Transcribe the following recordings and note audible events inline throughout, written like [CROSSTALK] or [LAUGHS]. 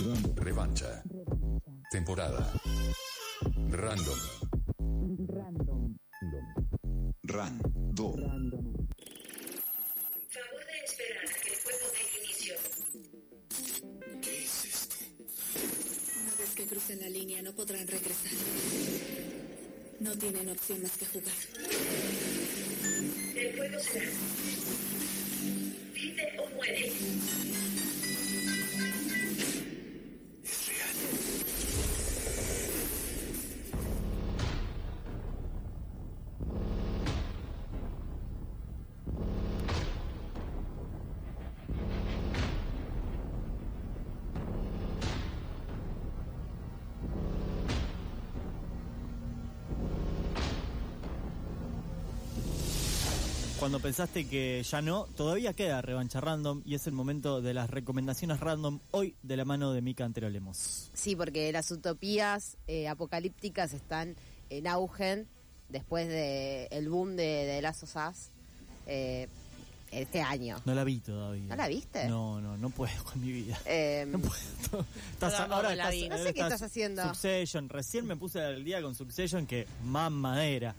Revancha. Temporada. Random. Random. Random. Favor de esperar a que el juego dé inicio. Una vez que crucen la línea no podrán regresar. No tienen opción más que jugar. El juego será. Vive o muere. Cuando pensaste que ya no, todavía queda revancha random y es el momento de las recomendaciones random hoy de la mano de Mika Antero Lemos. Sí, porque las utopías eh, apocalípticas están en auge después del el boom de, de Last of Us, eh, este año. No la vi todavía. ¿No la viste? No, no, no puedo con mi vida. Eh, No puedo. Estás- tampoco ahora estás-. No sé qué estás haciendo. Succession. Recién me puse al día con Succession que mamadera.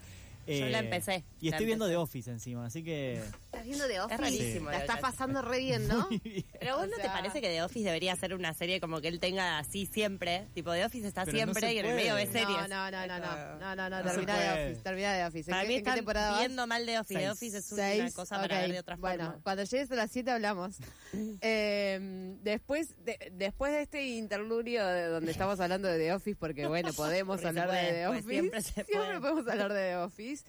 Yo la empecé, Y la estoy viendo empecé. The Office encima, así que... ¿Estás viendo de Office? rarísimo La lo estás pasando re bien, ¿no? [LAUGHS] Pero vos O no te parece que The Office debería ser una serie como que él tenga así siempre. Tipo, The Office está Pero no siempre se y en el medio ve No, series. No, no, no, no, no, no, no, no, No termina de. Office, termina de Office. ¿En Para qué- mí están temporada vas? viendo mal The Office. The. Office es una Seis, cosa para ok. ver de otra forma. Bueno, cuando llegues a las 7 hablamos. [LAUGHS] Eh, después, de, después de este interludio de donde [LAUGHS] estamos hablando de The Office, porque bueno, podemos hablar puede, de The pues Office. siempre se puede. podemos hablar de The Office.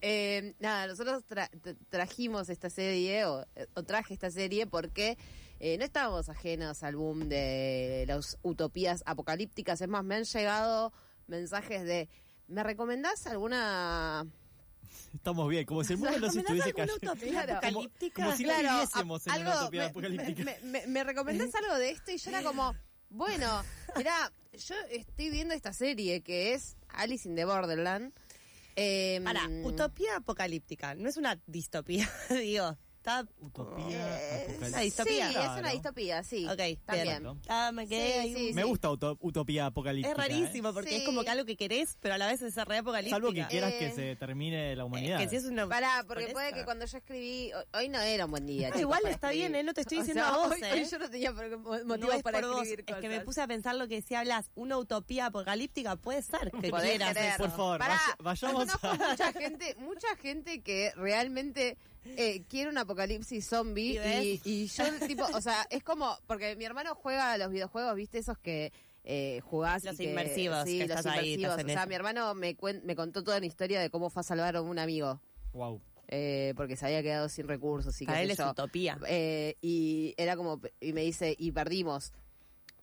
Eh, nada, nosotros tra- tra- trajimos esta serie, o, o traje esta serie porque eh, no estábamos ajenos al boom de las utopías apocalípticas. Es más, me han llegado mensajes de, ¿me recomendás alguna Estamos bien, como si el mundo no se estuviese ¿Recomendás alguna cayendo. Claro. apocalíptica? Como si no Claro, viviésemos en una utopía me- apocalíptica. Me, me- me recomendás algo de esto y yo era como, bueno, mirá, yo estoy viendo esta serie que es Alice in the Borderland. Eh, Para, utopía apocalíptica. No es una distopía, [LAUGHS] digo. Utopía eh, Una apocalíptica. distopía. Sí, es una distopía, sí. Ok, también. bien. Ah, me quedé Sí, ahí sí, un- Me gusta uto- utopía apocalíptica. Es rarísimo ¿eh? porque Sí. es como que algo que querés, pero a la vez es re apocalíptica. Salvo que quieras Eh, que se termine la humanidad. que si es una... Pará, porque por puede que cuando yo escribí, hoy, hoy no era un buen día. Ah, chicos, igual para está escribir. bien, ¿eh? No te estoy O diciendo sea, a vos, hoy, ¿eh? hoy yo no tenía por- No motivos es para por vos, escribir es que me cosas. puse a pensar lo que si hablas una utopía apocalíptica puede ser que Podés quieras. Por favor, Pará, vaya- yo vayamos conozco a... mucha gente, mucha gente que realmente eh, quiere un apocalipsis zombie ¿Y y, y yo tipo, o sea, es como porque mi hermano juega a los videojuegos, ¿viste? Esos que eh, jugás Los y que- inmersivos, sí, que los estás ahí, inmersivos. estás o sea, eso. mi hermano me cuen- me contó toda la historia de cómo fue a salvar a un amigo. Wow. eh, porque se había quedado sin recursos y Para él es yo. utopía. Eh, y era como, y me dice, y perdimos,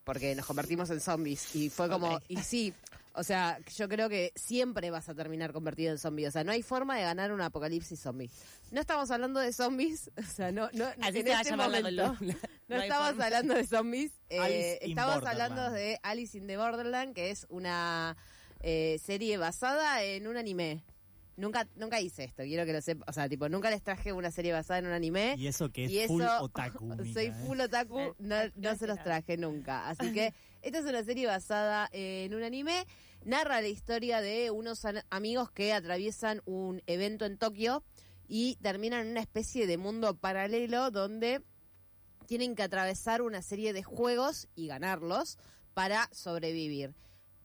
porque nos convertimos en zombies. Y fue como, y sí, o sea, yo creo que siempre vas a terminar convertido en zombie. O sea, no hay forma de ganar un apocalipsis zombie. No estamos hablando de zombies, [LAUGHS] o sea, no, no Así en este momento. [LAUGHS] No, No estamos forma. hablando de zombies, eh, estamos hablando de Alice in the Borderland, que es una eh, serie basada en un anime. Nunca, nunca hice esto, quiero que lo sepa. O sea, tipo, nunca les traje una serie basada en un anime. Y eso que es Y full eso- otaku. [LAUGHS] Soy ¿eh? full otaku, no, no se los traje nunca. Así que esta es una serie basada en un anime. Narra la historia de unos amigos que atraviesan un evento en Tokio y terminan en una especie de mundo paralelo donde tienen que atravesar una serie de juegos y ganarlos para sobrevivir.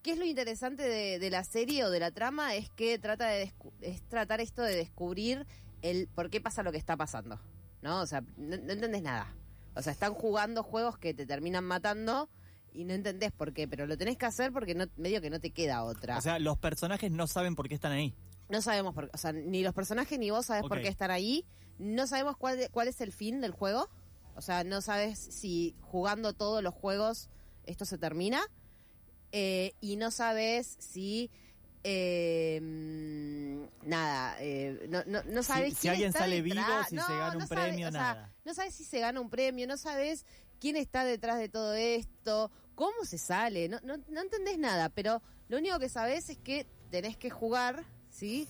¿Qué es lo interesante de, de la serie o de la trama? Es que trata de es tratar esto de descubrir el por qué pasa lo que está pasando. ¿No? O sea, no, no entendés nada. O sea, están jugando juegos que te terminan matando y no entendés por qué, pero lo tenés que hacer porque no, medio que no te queda otra. O sea, los personajes no saben por qué están ahí. no sabemos por qué, o sea, ni los personajes ni vos sabés por qué están ahí. No sabemos cuál, cuál es el fin del juego. O sea, no sabes si jugando todos los juegos esto se termina. Eh, y no sabes si eh, nada, eh, no, no, no sabes si quién alguien está sale detrás. vivo, si No, se gana un sabe- premio, sea, nada. no sabes si se gana un premio, no sabes quién está detrás de todo esto, cómo se sale, no, no, no entendés nada, pero lo único que sabes es que tenés que jugar, ¿sí?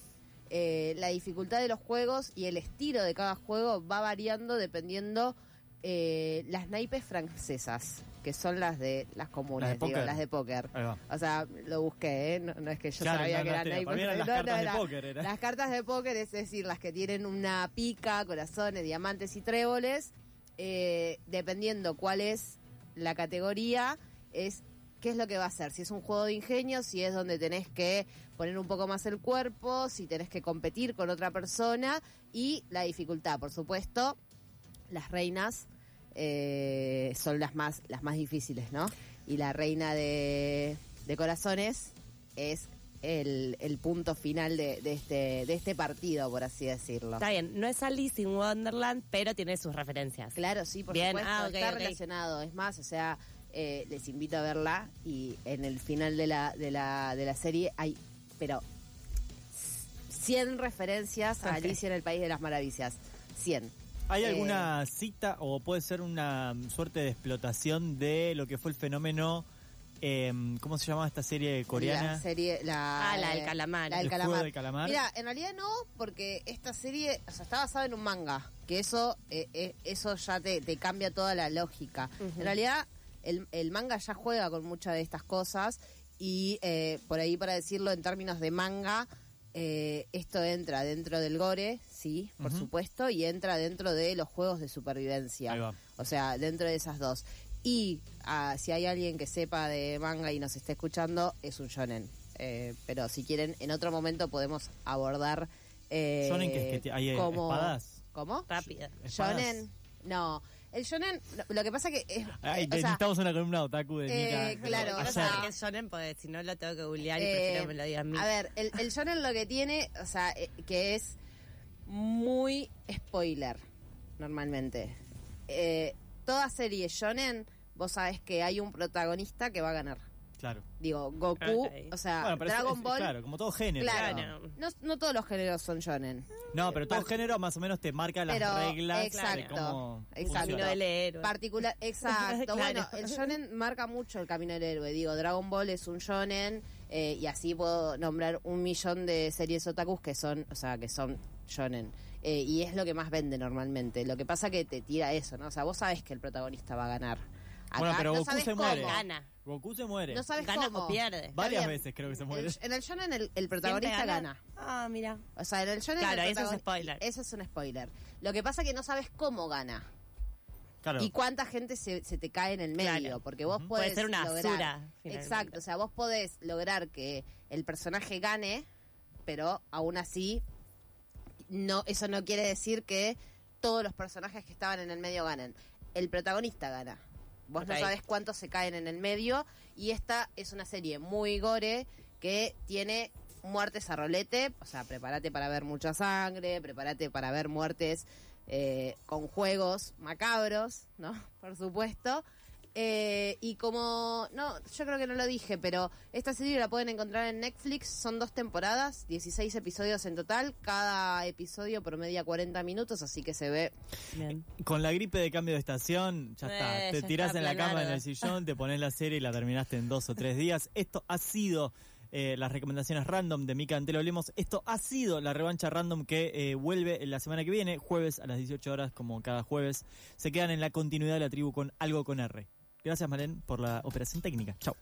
Eh, la dificultad de los juegos y el estilo de cada juego va variando dependiendo eh, las naipes francesas. Que son las de las comunes, Las de digo, póker. las de póker. O sea, lo busqué, ¿eh? no, no es que yo Claro, sabía no, que eran ahí, eran las cartas de era- póker, era. Las cartas de póker, es decir, las que tienen una pica, corazones, diamantes y tréboles, eh, dependiendo cuál es la categoría, es qué es lo que va a hacer. Si es un juego de ingenio, si es donde tenés que poner un poco más el cuerpo, si tenés que competir con otra persona y la dificultad, por supuesto. Las reinas eh, son las más, las más difíciles, ¿no? Y la reina de, de corazones es el, el punto final de, de este, de este partido, por así decirlo. Está bien, no es Alice in Wonderland, pero tiene sus referencias. Claro, sí, por Bien, supuesto, ah, está relacionado. Es más, o sea, eh, les invito a verla y en el final de la, de la, de la serie hay, pero 100 referencias a. Alicia en el País de las Maravillas. 100. ¿Hay Eh, alguna cita o puede ser una suerte de explotación de lo que fue el fenómeno, eh, ¿cómo se llamaba esta serie coreana? La serie, la, Ah, la del calamar. La del El juego calamar. del calamar. Mira, en realidad no, porque esta serie o sea, está basada en un manga, que eso eh, eh, eso ya te, te cambia toda la lógica. En realidad, el, el manga ya juega con muchas de estas cosas y eh, por ahí, para decirlo en términos de manga, eh, esto entra dentro del gore, sí, por supuesto, y entra dentro de los juegos de supervivencia. Ahí va. O sea, dentro de esas dos. Y ah, si hay alguien que sepa de manga y nos esté escuchando, es un shonen. Eh, pero si quieren, en otro momento podemos abordar. Eh, ¿Shonen que es que ti- hay, cómo- espadas? ¿Cómo? Rápida. ¿Espadas? Shonen. No. El shonen, lo, lo que pasa que. Es, Ay, eh, o que sea, necesitamos una columna otaku de eh, Nika. claro, o sea, es shonen, porque si no lo tengo que googlear y Eh, prefiero que me lo digan a mí. A ver, el, el shonen lo que tiene, o sea, eh, que es muy spoiler, normalmente. Eh, toda serie shonen, vos sabés que hay un protagonista que va a ganar. Claro. Digo, Goku, Ok. o sea, Bueno, Dragon es- Ball. Claro, como todo género. Claro. Claro. No, no todos los géneros son shonen. No, pero todo Par- género más o menos te marca las Pero, reglas exacto, de cómo exacto. Camino del héroe. Particular, [LAUGHS] exacto. Claro. Bueno, el shonen marca mucho el camino del héroe. Digo, Dragon Ball es un shonen eh, y así puedo nombrar un millón de series otakus que son, o sea, que son shonen. Eh, y es lo que más vende normalmente. Lo que pasa que te tira eso, ¿no? O sea, vos sabés que el protagonista va a ganar. Acá Bueno, pero no Goku se cómo. muere. Gana. Goku se muere. No sabes Gana cómo. o pierde. Varias veces creo que se muere. el- En el shonen el, el protagonista ¿Siempre gana. Ah, mira. O sea, en el shonen Claro, el eso es spoiler. Eso es un spoiler. Lo que pasa que no sabes cómo gana. Claro. y cuánta gente se, se te cae en el medio, Claro. porque vos Ujú. podés Puede ser una lograr, basura, finalmente. Exacto, o sea, vos podés lograr que el personaje gane, pero aún así no eso no quiere decir que todos los personajes que estaban en el medio ganen. El protagonista gana. Vos no Ok. sabés cuántos se caen en el medio y esta es una serie muy gore que tiene muertes a rolete, o sea, prepárate para ver mucha sangre, prepárate para ver muertes eh, con juegos macabros, ¿no? [LAUGHS] Por supuesto. Eh, y como, no, yo creo que no lo dije, pero esta serie la pueden encontrar en Netflix, son dos temporadas, 16 episodios en total, cada episodio promedia 40 minutos, así que se ve Bien. Con la gripe de cambio de estación, ya Eh, está. Te ya tirás está, en la cama, en el sillón, te pones la serie y la terminaste en dos o tres días. Esto ha sido eh, las recomendaciones random de Mika Antelo Lemos. Esto ha sido la revancha random que eh, vuelve la semana que viene, jueves a las 18 horas, como cada jueves. Se quedan en la continuidad de la tribu con algo con R. Gracias, Malen, por la operación técnica. Chao.